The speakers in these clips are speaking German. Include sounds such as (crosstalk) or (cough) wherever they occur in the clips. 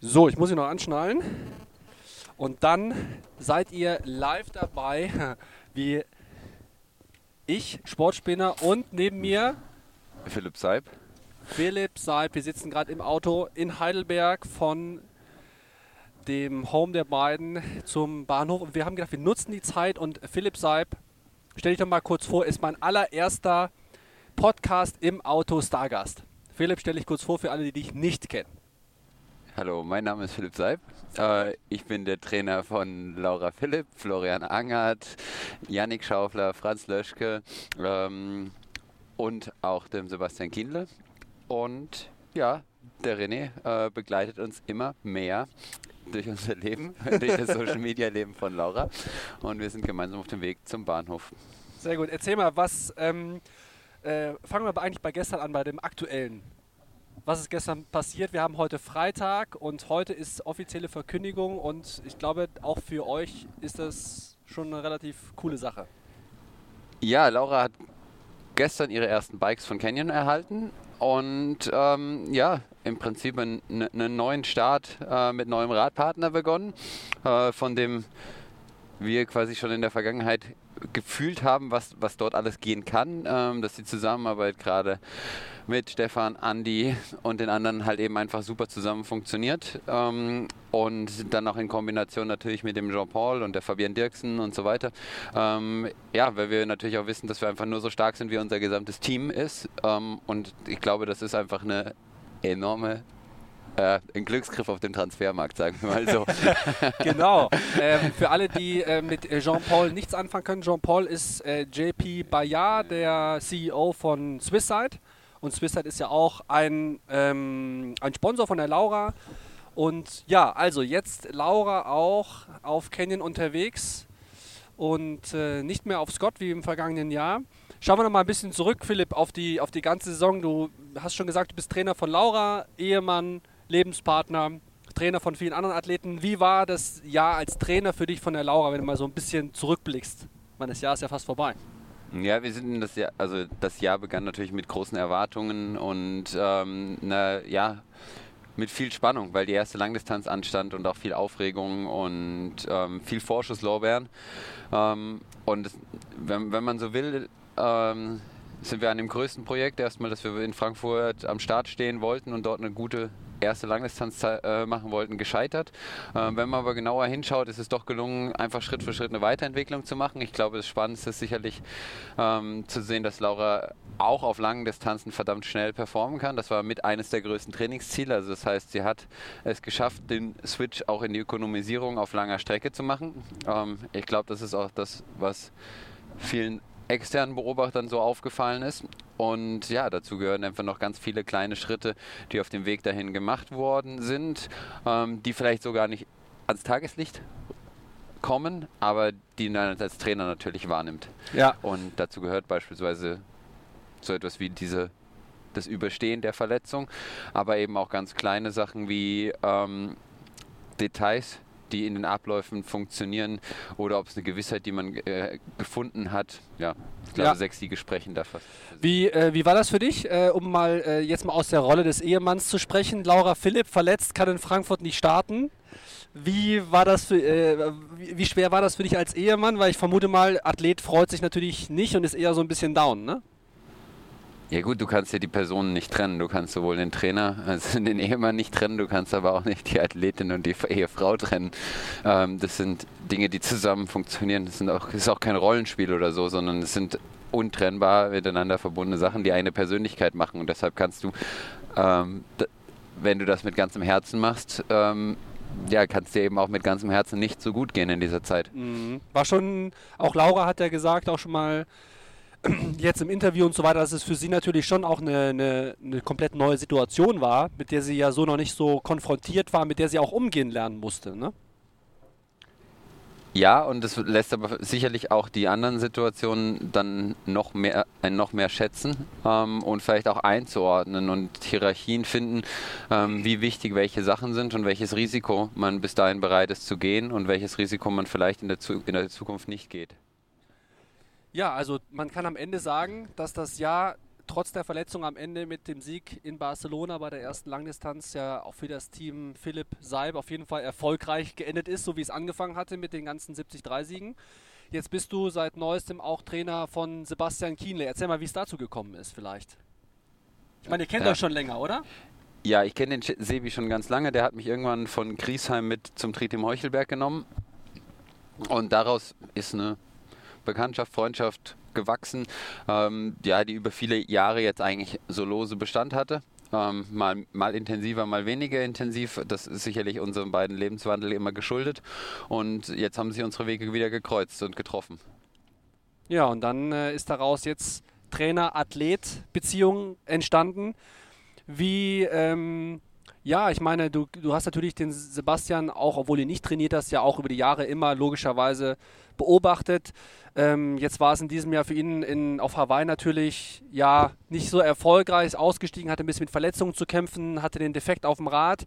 So, ich muss ihn noch anschnallen. Und dann seid ihr live dabei, (laughs) wie ich, Sportspinner und neben mir Philipp Seib. Philipp Seib. Wir sitzen gerade im Auto in Heidelberg von dem Home der beiden zum Bahnhof. Und wir haben gedacht, wir nutzen die Zeit und Philipp Seib, stell dich doch mal kurz vor, ist mein allererster Podcast im Auto Stargast. Philipp, stell dich kurz vor für alle, die dich nicht kennen. Hallo, mein Name ist Philipp Seib. Äh, ich bin der Trainer von Laura Philipp, Florian Angert, Yannick Schaufler, Franz Löschke ähm, und auch dem Sebastian Kienle. Und ja, der René äh, begleitet uns immer mehr durch unser Leben, (laughs) durch das Social Media Leben von Laura. Und wir sind gemeinsam auf dem Weg zum Bahnhof. Sehr gut. Erzähl mal, was. Ähm, äh, fangen wir aber eigentlich bei gestern an, bei dem aktuellen. Was ist gestern passiert? Wir haben heute Freitag und heute ist offizielle Verkündigung und ich glaube, auch für euch ist das schon eine relativ coole Sache. Ja, Laura hat gestern ihre ersten Bikes von Canyon erhalten und ähm, ja, im Prinzip einen, einen neuen Start äh, mit neuem Radpartner begonnen, äh, von dem wir quasi schon in der Vergangenheit gefühlt haben, was, was dort alles gehen kann, ähm, dass die Zusammenarbeit gerade mit Stefan, Andi und den anderen halt eben einfach super zusammen funktioniert. Ähm, und dann auch in Kombination natürlich mit dem Jean-Paul und der Fabian Dirksen und so weiter. Ähm, ja, weil wir natürlich auch wissen, dass wir einfach nur so stark sind, wie unser gesamtes Team ist. Ähm, und ich glaube, das ist einfach eine enorme äh, ein Glücksgriff auf dem Transfermarkt, sagen wir mal so. (laughs) genau. Ähm, für alle, die äh, mit Jean-Paul nichts anfangen können, Jean-Paul ist äh, JP Bayard, der CEO von Swisside. Und Swisside ist ja auch ein, ähm, ein Sponsor von der Laura. Und ja, also jetzt Laura auch auf Canyon unterwegs und äh, nicht mehr auf Scott wie im vergangenen Jahr. Schauen wir noch mal ein bisschen zurück, Philipp, auf die, auf die ganze Saison. Du hast schon gesagt, du bist Trainer von Laura, Ehemann, Lebenspartner, Trainer von vielen anderen Athleten. Wie war das Jahr als Trainer für dich von der Laura, wenn du mal so ein bisschen zurückblickst? Meine, das Jahr ist ja fast vorbei. Ja, wir sind in das Jahr, also das Jahr begann natürlich mit großen Erwartungen und ähm, na, ja, mit viel Spannung, weil die erste Langdistanz anstand und auch viel Aufregung und ähm, viel Vorschusslorbeeren. Ähm, und das, wenn, wenn, man so will, ähm, sind wir an dem größten Projekt erstmal, dass wir in Frankfurt am Start stehen wollten und dort eine gute erste Langdistanz äh, machen wollten, gescheitert. Ähm, wenn man aber genauer hinschaut, ist es doch gelungen, einfach Schritt für Schritt eine Weiterentwicklung zu machen. Ich glaube, das Spannendste ist sicherlich ähm, zu sehen, dass Laura auch auf langen Distanzen verdammt schnell performen kann. Das war mit eines der größten Trainingsziele. Also das heißt, sie hat es geschafft, den Switch auch in die Ökonomisierung auf langer Strecke zu machen. Ähm, ich glaube, das ist auch das, was vielen externen Beobachtern so aufgefallen ist. Und ja, dazu gehören einfach noch ganz viele kleine Schritte, die auf dem Weg dahin gemacht worden sind, ähm, die vielleicht sogar nicht ans Tageslicht kommen, aber die man als Trainer natürlich wahrnimmt. Ja. Und dazu gehört beispielsweise so etwas wie diese das Überstehen der Verletzung, aber eben auch ganz kleine Sachen wie ähm, Details, die in den Abläufen funktionieren oder ob es eine Gewissheit, die man äh, gefunden hat. Ja, ich glaube, ja. sechs die sprechen dafür. Wie, äh, wie war das für dich, äh, um mal äh, jetzt mal aus der Rolle des Ehemanns zu sprechen? Laura Philipp verletzt, kann in Frankfurt nicht starten. Wie war das für, äh, wie schwer war das für dich als Ehemann? Weil ich vermute mal, Athlet freut sich natürlich nicht und ist eher so ein bisschen down, ne? Ja gut, du kannst ja die Personen nicht trennen. Du kannst sowohl den Trainer als (laughs) den Ehemann nicht trennen, du kannst aber auch nicht die Athletin und die Ehefrau trennen. Ähm, das sind Dinge, die zusammen funktionieren. Das, sind auch, das ist auch kein Rollenspiel oder so, sondern es sind untrennbar miteinander verbundene Sachen, die eine Persönlichkeit machen. Und deshalb kannst du, ähm, wenn du das mit ganzem Herzen machst, ähm, ja, kann es dir eben auch mit ganzem Herzen nicht so gut gehen in dieser Zeit. Mhm. War schon, auch Laura hat ja gesagt, auch schon mal, jetzt im Interview und so weiter, dass es für sie natürlich schon auch eine, eine, eine, komplett neue Situation war, mit der sie ja so noch nicht so konfrontiert war, mit der sie auch umgehen lernen musste. Ne? Ja, und das lässt aber sicherlich auch die anderen Situationen dann noch mehr, ein noch mehr schätzen ähm, und vielleicht auch einzuordnen und Hierarchien finden, ähm, wie wichtig welche Sachen sind und welches Risiko man bis dahin bereit ist zu gehen und welches Risiko man vielleicht in der, in der Zukunft nicht geht. Ja, also man kann am Ende sagen, dass das Jahr trotz der Verletzung am Ende mit dem Sieg in Barcelona bei der ersten Langdistanz ja auch für das Team Philipp Seib auf jeden Fall erfolgreich geendet ist, so wie es angefangen hatte mit den ganzen 73-Siegen. Jetzt bist du seit neuestem auch Trainer von Sebastian Kienle. Erzähl mal, wie es dazu gekommen ist vielleicht. Ich meine, ihr kennt ja. euch schon länger, oder? Ja, ich kenne den Sebi schon ganz lange. Der hat mich irgendwann von Griesheim mit zum Tritt Heuchelberg genommen. Und daraus ist eine Bekanntschaft, Freundschaft gewachsen, ähm, ja, die über viele Jahre jetzt eigentlich so lose Bestand hatte. Ähm, mal, mal intensiver, mal weniger intensiv. Das ist sicherlich unserem beiden Lebenswandel immer geschuldet. Und jetzt haben sich unsere Wege wieder gekreuzt und getroffen. Ja, und dann äh, ist daraus jetzt Trainer-Athlet-Beziehung entstanden. Wie ähm, ja, ich meine, du, du hast natürlich den Sebastian auch, obwohl du nicht trainiert hast, ja auch über die Jahre immer logischerweise beobachtet. Ähm, jetzt war es in diesem Jahr für ihn in, auf Hawaii natürlich ja nicht so erfolgreich, ausgestiegen, hatte ein bisschen mit Verletzungen zu kämpfen, hatte den Defekt auf dem Rad.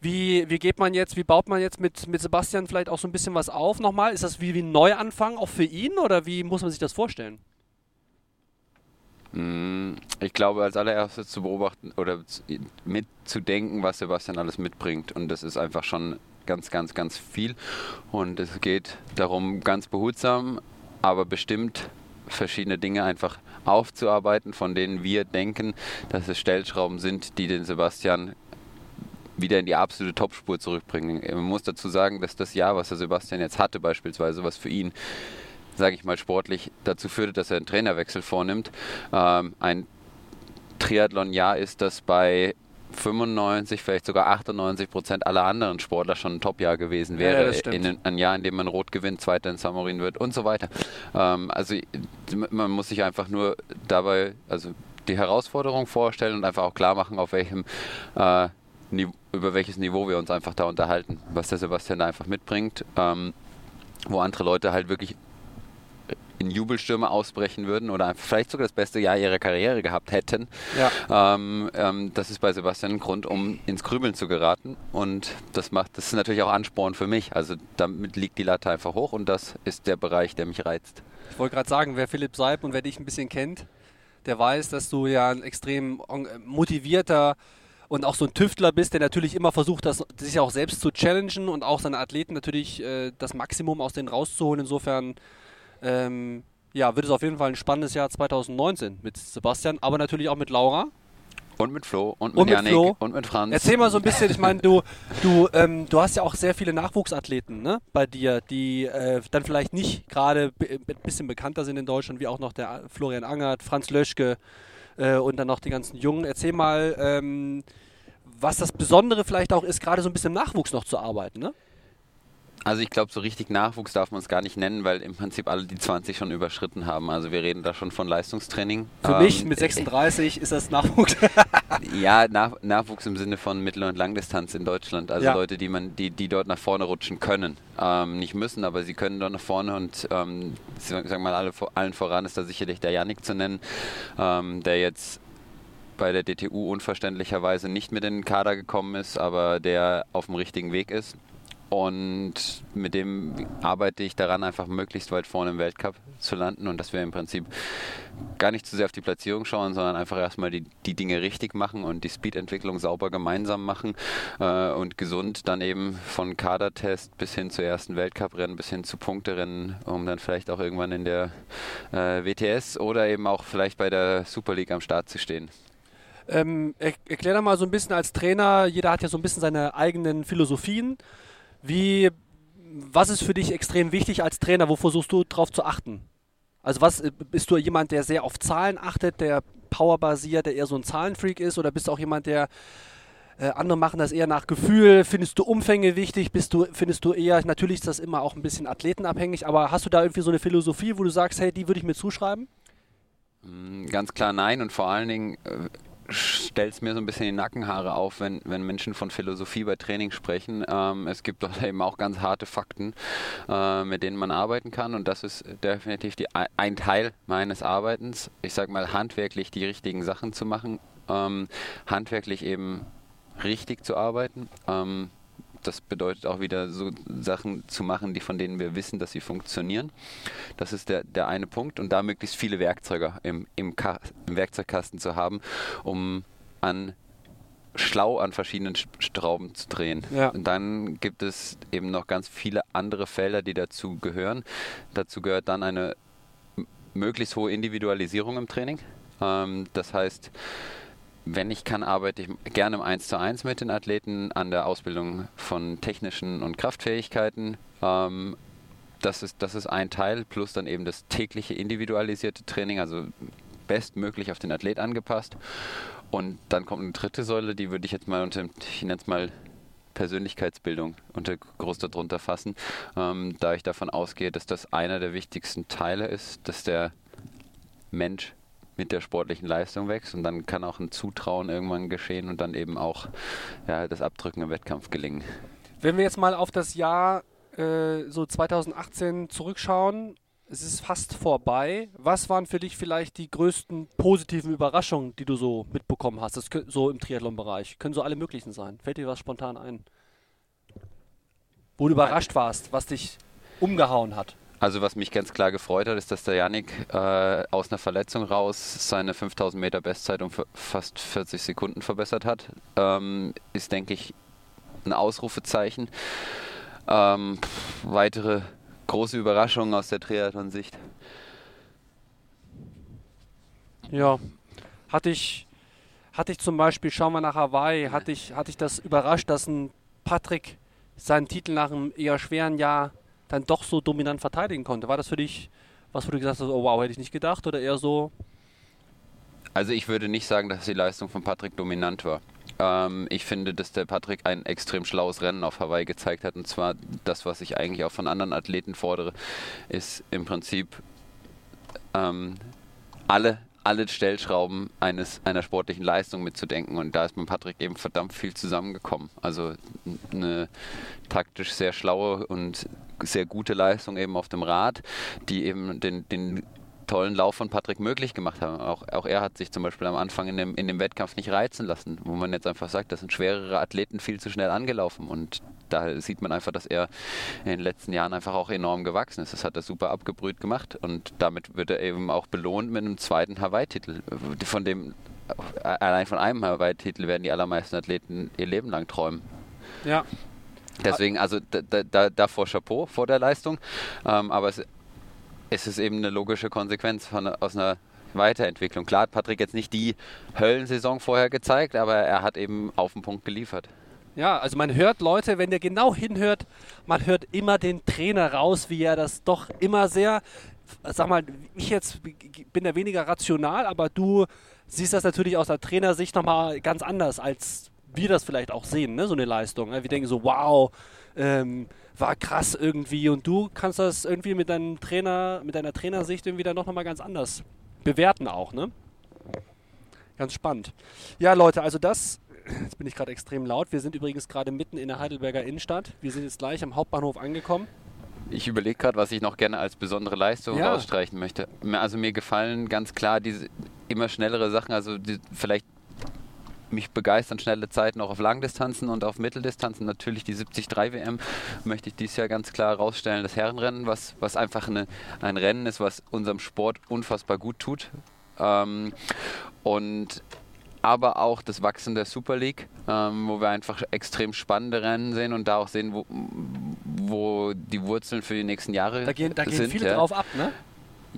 Wie, wie geht man jetzt, wie baut man jetzt mit, mit Sebastian vielleicht auch so ein bisschen was auf nochmal? Ist das wie, wie ein Neuanfang auch für ihn oder wie muss man sich das vorstellen? Mm, ich glaube, als allererstes zu beobachten oder mitzudenken, was Sebastian alles mitbringt. Und das ist einfach schon ganz, ganz, ganz viel. Und es geht darum, ganz behutsam, aber bestimmt verschiedene Dinge einfach aufzuarbeiten, von denen wir denken, dass es Stellschrauben sind, die den Sebastian wieder in die absolute Topspur zurückbringen. Man muss dazu sagen, dass das Jahr, was der Sebastian jetzt hatte, beispielsweise, was für ihn sage ich mal, sportlich dazu führte, dass er einen Trainerwechsel vornimmt. Ähm, ein Triathlon-Jahr ist, das bei 95, vielleicht sogar 98 Prozent aller anderen Sportler schon ein Top-Jahr gewesen wäre. Ja, in ein Jahr, in dem man Rot gewinnt, Zweiter in Samorin wird und so weiter. Ähm, also man muss sich einfach nur dabei, also die Herausforderung vorstellen und einfach auch klar machen, auf welchem äh, über welches Niveau wir uns einfach da unterhalten, was der Sebastian da einfach mitbringt, ähm, wo andere Leute halt wirklich in Jubelstürme ausbrechen würden oder vielleicht sogar das beste Jahr ihrer Karriere gehabt hätten. Ja. Ähm, ähm, das ist bei Sebastian ein Grund, um ins Grübeln zu geraten. Und das macht, das ist natürlich auch Ansporn für mich. Also damit liegt die Latte einfach hoch und das ist der Bereich, der mich reizt. Ich wollte gerade sagen, wer Philipp Seib und wer dich ein bisschen kennt, der weiß, dass du ja ein extrem motivierter und auch so ein Tüftler bist, der natürlich immer versucht, das, sich auch selbst zu challengen und auch seine Athleten natürlich äh, das Maximum aus denen rauszuholen. Insofern ähm, ja, wird es auf jeden Fall ein spannendes Jahr 2019 mit Sebastian, aber natürlich auch mit Laura. Und mit Flo und mit, und mit Janik Flo. und mit Franz. Erzähl mal so ein bisschen, ich meine, du, du, ähm, du hast ja auch sehr viele Nachwuchsathleten ne, bei dir, die äh, dann vielleicht nicht gerade ein bisschen bekannter sind in Deutschland, wie auch noch der Florian Angert, Franz Löschke äh, und dann noch die ganzen Jungen. Erzähl mal, ähm, was das Besondere vielleicht auch ist, gerade so ein bisschen im Nachwuchs noch zu arbeiten. Ne? Also ich glaube, so richtig Nachwuchs darf man es gar nicht nennen, weil im Prinzip alle die 20 schon überschritten haben. Also wir reden da schon von Leistungstraining. Für ähm, mich mit 36 ist das Nachwuchs. (laughs) ja, Nach Nachwuchs im Sinne von Mittel- und Langdistanz in Deutschland. Also ja. Leute, die man, die, die dort nach vorne rutschen können. Ähm, nicht müssen, aber sie können dort nach vorne und ähm, sagen mal, alle, allen voran ist da sicherlich der Janik zu nennen, ähm, der jetzt bei der DTU unverständlicherweise nicht mit in den Kader gekommen ist, aber der auf dem richtigen Weg ist. Und mit dem arbeite ich daran, einfach möglichst weit vorne im Weltcup zu landen und dass wir im Prinzip gar nicht zu sehr auf die Platzierung schauen, sondern einfach erstmal die, die Dinge richtig machen und die Speedentwicklung sauber gemeinsam machen äh, und gesund dann eben von Kadertest bis hin zu ersten Weltcuprennen, bis hin zu Punkterennen, um dann vielleicht auch irgendwann in der äh, WTS oder eben auch vielleicht bei der Super League am Start zu stehen. Ähm, erklär doch mal so ein bisschen als Trainer, jeder hat ja so ein bisschen seine eigenen Philosophien. Wie, was ist für dich extrem wichtig als Trainer? Wo versuchst du darauf zu achten? Also was äh, bist du jemand, der sehr auf Zahlen achtet, der powerbasiert, der eher so ein Zahlenfreak ist, oder bist du auch jemand, der äh, andere machen das eher nach Gefühl? Findest du Umfänge wichtig? Bist du, findest du eher, natürlich ist das immer auch ein bisschen athletenabhängig, aber hast du da irgendwie so eine Philosophie, wo du sagst, hey, die würde ich mir zuschreiben? Mm, ganz klar nein und vor allen Dingen äh, stellt es mir so ein bisschen die Nackenhaare auf, wenn, wenn Menschen von Philosophie bei Training sprechen. Ähm, es gibt (laughs) dort eben auch ganz harte Fakten, äh, mit denen man arbeiten kann und das ist definitiv die, ein Teil meines Arbeitens. Ich sage mal, handwerklich die richtigen Sachen zu machen, ähm, handwerklich eben richtig zu arbeiten. Ähm, das bedeutet auch wieder so Sachen zu machen, die von denen wir wissen, dass sie funktionieren. Das ist der, der eine Punkt. Und da möglichst viele Werkzeuge im, im, im Werkzeugkasten zu haben, um an schlau an verschiedenen Schrauben zu drehen. Ja. Und dann gibt es eben noch ganz viele andere Felder, die dazu gehören. Dazu gehört dann eine möglichst hohe Individualisierung im Training. Ähm, das heißt, wenn ich kann, arbeite ich gerne im 1 zu 1 mit den Athleten an der Ausbildung von technischen und Kraftfähigkeiten. Ähm, das, ist, das ist ein Teil, plus dann eben das tägliche individualisierte Training, also bestmöglich auf den Athlet angepasst. Und dann kommt eine dritte Säule, die würde ich jetzt mal unter, ich nenne es mal Persönlichkeitsbildung unter groß darunter fassen, ähm, da ich davon ausgehe, dass das einer der wichtigsten Teile ist, dass der Mensch mit der sportlichen Leistung wächst und dann kann auch ein Zutrauen irgendwann geschehen und dann eben auch ja, das Abdrücken im Wettkampf gelingen. Wenn wir jetzt mal auf das Jahr äh, so 2018 zurückschauen es ist fast vorbei. Was waren für dich vielleicht die größten positiven Überraschungen, die du so mitbekommen hast, das, so im Triathlon-Bereich? Können so alle möglichen sein. Fällt dir was spontan ein? Wo du überrascht warst, was dich umgehauen hat? Also was mich ganz klar gefreut hat, ist, dass der Janik äh, aus einer Verletzung raus seine 5000 Meter Bestzeit um fast 40 Sekunden verbessert hat. Ähm, ist, denke ich, ein Ausrufezeichen. Ähm, weitere große Überraschung aus der Triathlon-Sicht? Ja, hatte ich, hatte ich zum Beispiel, schauen wir nach Hawaii, hatte ich, hatte ich das überrascht, dass ein Patrick seinen Titel nach einem eher schweren Jahr dann doch so dominant verteidigen konnte. War das für dich was, wo du gesagt hast, oh wow, hätte ich nicht gedacht oder eher so? Also ich würde nicht sagen, dass die Leistung von Patrick dominant war. Ähm, ich finde, dass der Patrick ein extrem schlaues Rennen auf Hawaii gezeigt hat. Und zwar das, was ich eigentlich auch von anderen Athleten fordere, ist im Prinzip ähm, alle alle Stellschrauben eines, einer sportlichen Leistung mitzudenken. Und da ist mit Patrick eben verdammt viel zusammengekommen. Also eine taktisch sehr schlaue und sehr gute Leistung eben auf dem Rad, die eben den, den tollen Lauf von Patrick möglich gemacht haben. Auch, auch er hat sich zum Beispiel am Anfang in dem, in dem Wettkampf nicht reizen lassen, wo man jetzt einfach sagt, das sind schwerere Athleten viel zu schnell angelaufen. Und da sieht man einfach, dass er in den letzten Jahren einfach auch enorm gewachsen ist. Das hat er super abgebrüht gemacht und damit wird er eben auch belohnt mit einem zweiten Hawaii-Titel, von dem allein von einem Hawaii-Titel werden die allermeisten Athleten ihr Leben lang träumen. Ja. Deswegen, also da, da, davor Chapeau vor der Leistung. Ähm, aber es es ist eben eine logische Konsequenz von, aus einer Weiterentwicklung. Klar hat Patrick jetzt nicht die Höllensaison vorher gezeigt, aber er hat eben auf den Punkt geliefert. Ja, also man hört Leute, wenn ihr genau hinhört, man hört immer den Trainer raus, wie er das doch immer sehr, sag mal, ich jetzt bin ja weniger rational, aber du siehst das natürlich aus der Trainersicht nochmal ganz anders, als wir das vielleicht auch sehen, ne? so eine Leistung. Ne? Wir denken so, wow, ähm, war krass irgendwie und du kannst das irgendwie mit deinem Trainer, mit deiner Trainersicht irgendwie dann noch mal ganz anders bewerten auch, ne? Ganz spannend. Ja, Leute, also das, jetzt bin ich gerade extrem laut. Wir sind übrigens gerade mitten in der Heidelberger Innenstadt. Wir sind jetzt gleich am Hauptbahnhof angekommen. Ich überlege gerade, was ich noch gerne als besondere Leistung ja. rausstreichen möchte. Also mir gefallen ganz klar diese immer schnellere Sachen, also vielleicht mich begeistern schnelle Zeiten auch auf Langdistanzen und auf Mitteldistanzen. Natürlich die 73 WM möchte ich dieses Jahr ganz klar herausstellen. Das Herrenrennen, was, was einfach eine, ein Rennen ist, was unserem Sport unfassbar gut tut. Ähm, und aber auch das Wachsen der Super League, ähm, wo wir einfach extrem spannende Rennen sehen und da auch sehen, wo, wo die Wurzeln für die nächsten Jahre da gehen, da sind. Da gehen viele ja. drauf ab, ne?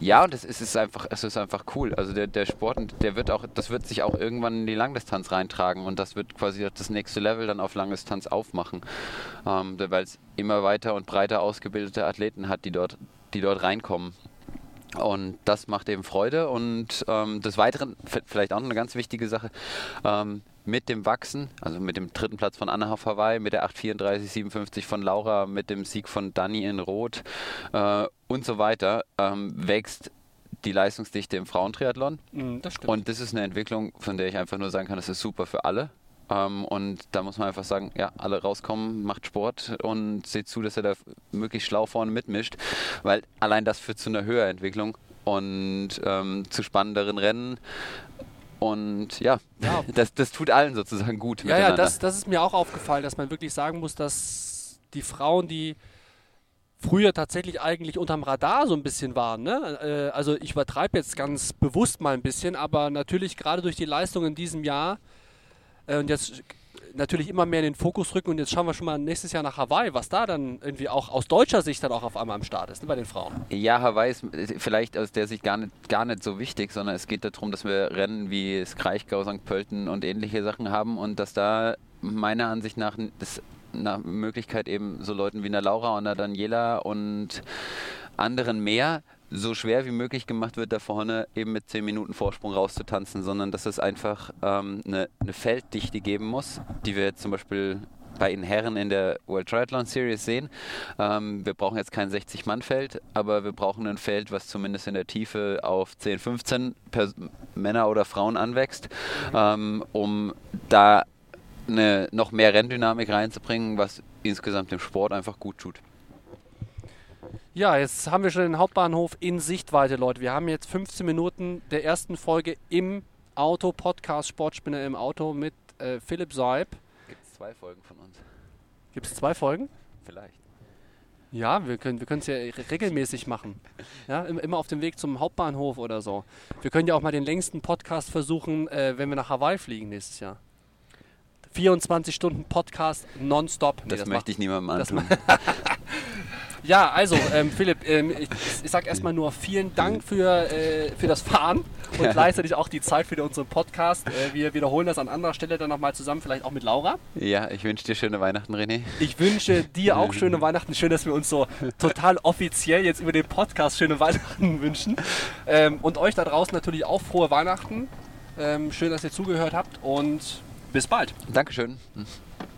Ja, und es ist einfach, es ist einfach cool. Also der, der Sport, der wird auch, das wird sich auch irgendwann in die Langdistanz reintragen und das wird quasi das nächste Level dann auf Langdistanz aufmachen, ähm, weil es immer weiter und breiter ausgebildete Athleten hat, die dort, die dort reinkommen. Und das macht eben Freude. Und ähm, des Weiteren, vielleicht auch noch eine ganz wichtige Sache, ähm, mit dem Wachsen, also mit dem dritten Platz von Anna auf Hawaii, mit der 834,57 von Laura, mit dem Sieg von Dani in Rot äh, und so weiter, ähm, wächst die Leistungsdichte im Frauentriathlon. Mm, das und das ist eine Entwicklung, von der ich einfach nur sagen kann, das ist super für alle. Ähm, und da muss man einfach sagen, ja, alle rauskommen, macht Sport und seht zu, dass er da möglichst schlau vorne mitmischt, weil allein das führt zu einer Höherentwicklung und ähm, zu spannenderen Rennen Und ja, Ja. (laughs) Das, das tut allen sozusagen gut. Ja, ja, das, das ist mir auch aufgefallen, dass man wirklich sagen muss, dass die Frauen, die früher tatsächlich eigentlich unterm Radar so ein bisschen waren, ne? äh, also ich übertreibe jetzt ganz bewusst mal ein bisschen, aber natürlich gerade durch die Leistung in diesem Jahr und jetzt natürlich immer mehr in den Fokus rücken und jetzt schauen wir schon mal nächstes Jahr nach Hawaii, was da dann irgendwie auch aus deutscher Sicht dann auch auf einmal am Start ist, ne, bei den Frauen. Ja, Hawaii ist vielleicht aus der Sicht gar nicht, gar nicht so wichtig, sondern es geht darum, dass wir Rennen wie das Kraichgau, St. Pölten und ähnliche Sachen haben und dass da meiner Ansicht nach das eine Möglichkeit eben so Leuten wie einer Laura und einer Daniela und anderen mehr so schwer wie möglich gemacht wird, da vorne eben mit 10 Minuten Vorsprung rauszutanzen, sondern dass es einfach ähm, eine, eine Felddichte geben muss, die wir jetzt zum Beispiel bei den Herren in der World Triathlon Series sehen. Ähm, wir brauchen jetzt kein 60-Mann-Feld, aber wir brauchen ein Feld, was zumindest in der Tiefe auf 10, 15 Pers Männer oder Frauen anwächst, ähm, um da eine, noch mehr Renndynamik reinzubringen, was insgesamt dem Sport einfach gut tut. Ja, jetzt haben wir schon den Hauptbahnhof in Sichtweite, Leute. Wir haben jetzt 15 Minuten der ersten Folge im Auto, Podcast Sportspinner im Auto mit äh, Philipp Seib. Gibt es zwei Folgen von uns? Gibt es zwei Folgen? Vielleicht. Ja, wir können wir es ja re- regelmäßig machen. (laughs) Ja, im- immer auf dem Weg zum Hauptbahnhof oder so. Wir können ja auch mal den längsten Podcast versuchen, äh, wenn wir nach Hawaii fliegen nächstes Jahr. 24 Stunden Podcast nonstop. Nee, Das, macht- möchte ich niemandem das antun. (laughs) Ja, also ähm, Philipp, ähm, ich, ich sag erstmal nur vielen Dank für, äh, für das Fahren und gleichzeitig auch die Zeit für unseren Podcast. Äh, wir wiederholen das an anderer Stelle dann nochmal zusammen, vielleicht auch mit Laura. Ja, ich wünsche dir schöne Weihnachten, René. Ich wünsche dir auch schöne Weihnachten. Schön, dass wir uns so total offiziell jetzt über den Podcast schöne Weihnachten wünschen. Ähm, und euch da draußen natürlich auch frohe Weihnachten. Ähm, schön, dass ihr zugehört habt und bis bald. Dankeschön.